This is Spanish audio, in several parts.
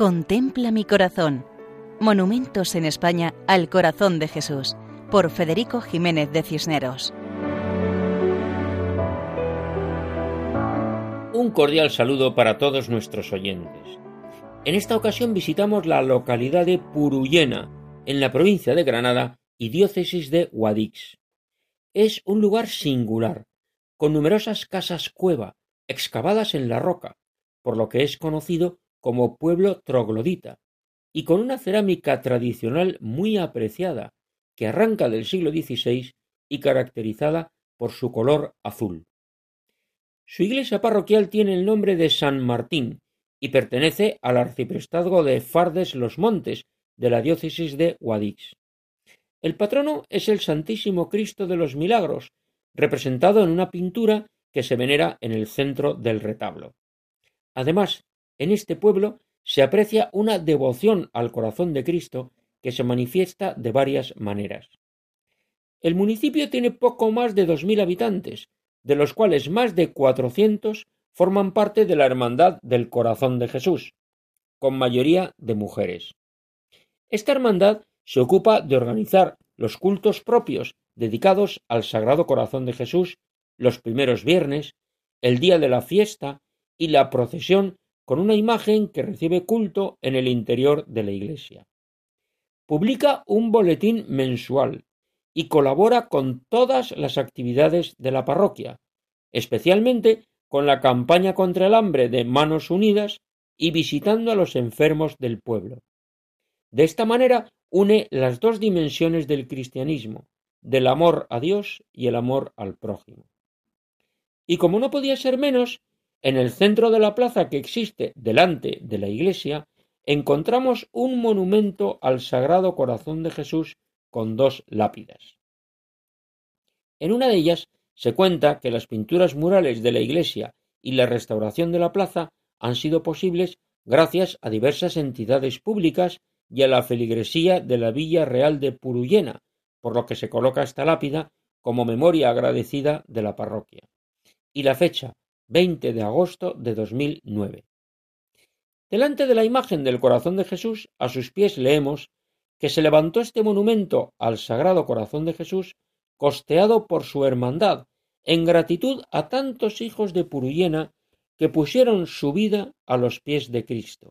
Contempla mi corazón. Monumentos en España al corazón de Jesús, por Federico Jiménez de Cisneros. Un cordial saludo para todos nuestros oyentes. En esta ocasión visitamos la localidad de Puruyena, en la provincia de Granada y diócesis de Guadix. Es un lugar singular, con numerosas casas cueva excavadas en la roca, por lo que es conocido como pueblo troglodita, y con una cerámica tradicional muy apreciada, que arranca del siglo XVI y caracterizada por su color azul. Su iglesia parroquial tiene el nombre de San Martín y pertenece al arciprestazgo de Fardes los Montes de la diócesis de Guadix. El patrono es el Santísimo Cristo de los Milagros, representado en una pintura que se venera en el centro del retablo. Además, en este pueblo se aprecia una devoción al corazón de Cristo que se manifiesta de varias maneras. El municipio tiene poco más de dos mil habitantes, de los cuales más de cuatrocientos forman parte de la Hermandad del Corazón de Jesús, con mayoría de mujeres. Esta hermandad se ocupa de organizar los cultos propios dedicados al Sagrado Corazón de Jesús los primeros viernes, el día de la fiesta y la procesión con una imagen que recibe culto en el interior de la iglesia. Publica un boletín mensual y colabora con todas las actividades de la parroquia, especialmente con la campaña contra el hambre de Manos Unidas y visitando a los enfermos del pueblo. De esta manera une las dos dimensiones del cristianismo, del amor a Dios y el amor al prójimo. Y como no podía ser menos, en el centro de la plaza que existe delante de la iglesia encontramos un monumento al Sagrado Corazón de Jesús con dos lápidas. En una de ellas se cuenta que las pinturas murales de la iglesia y la restauración de la plaza han sido posibles gracias a diversas entidades públicas y a la feligresía de la Villa Real de Puruyena, por lo que se coloca esta lápida como memoria agradecida de la parroquia. Y la fecha, 20 de agosto de 2009. Delante de la imagen del corazón de Jesús, a sus pies leemos que se levantó este monumento al Sagrado Corazón de Jesús, costeado por su hermandad, en gratitud a tantos hijos de Puruyena que pusieron su vida a los pies de Cristo.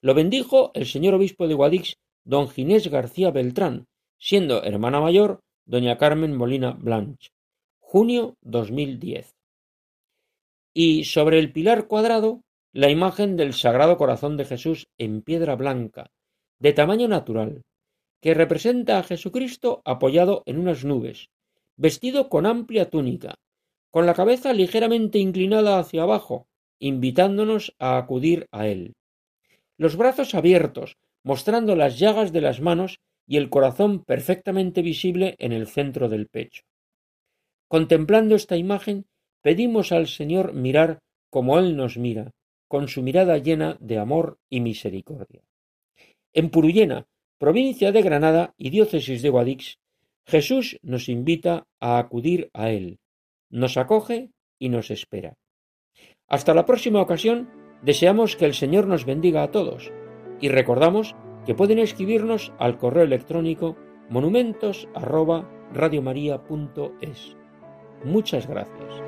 Lo bendijo el señor obispo de Guadix, don Ginés García Beltrán, siendo hermana mayor doña Carmen Molina Blanch. Junio 2010 y sobre el pilar cuadrado la imagen del Sagrado Corazón de Jesús en piedra blanca, de tamaño natural, que representa a Jesucristo apoyado en unas nubes, vestido con amplia túnica, con la cabeza ligeramente inclinada hacia abajo, invitándonos a acudir a él. Los brazos abiertos, mostrando las llagas de las manos y el corazón perfectamente visible en el centro del pecho. Contemplando esta imagen, pedimos al Señor mirar como Él nos mira, con su mirada llena de amor y misericordia. En Puruyena, provincia de Granada y diócesis de Guadix, Jesús nos invita a acudir a Él, nos acoge y nos espera. Hasta la próxima ocasión, deseamos que el Señor nos bendiga a todos y recordamos que pueden escribirnos al correo electrónico monumentos@radiomaria.es. Muchas gracias.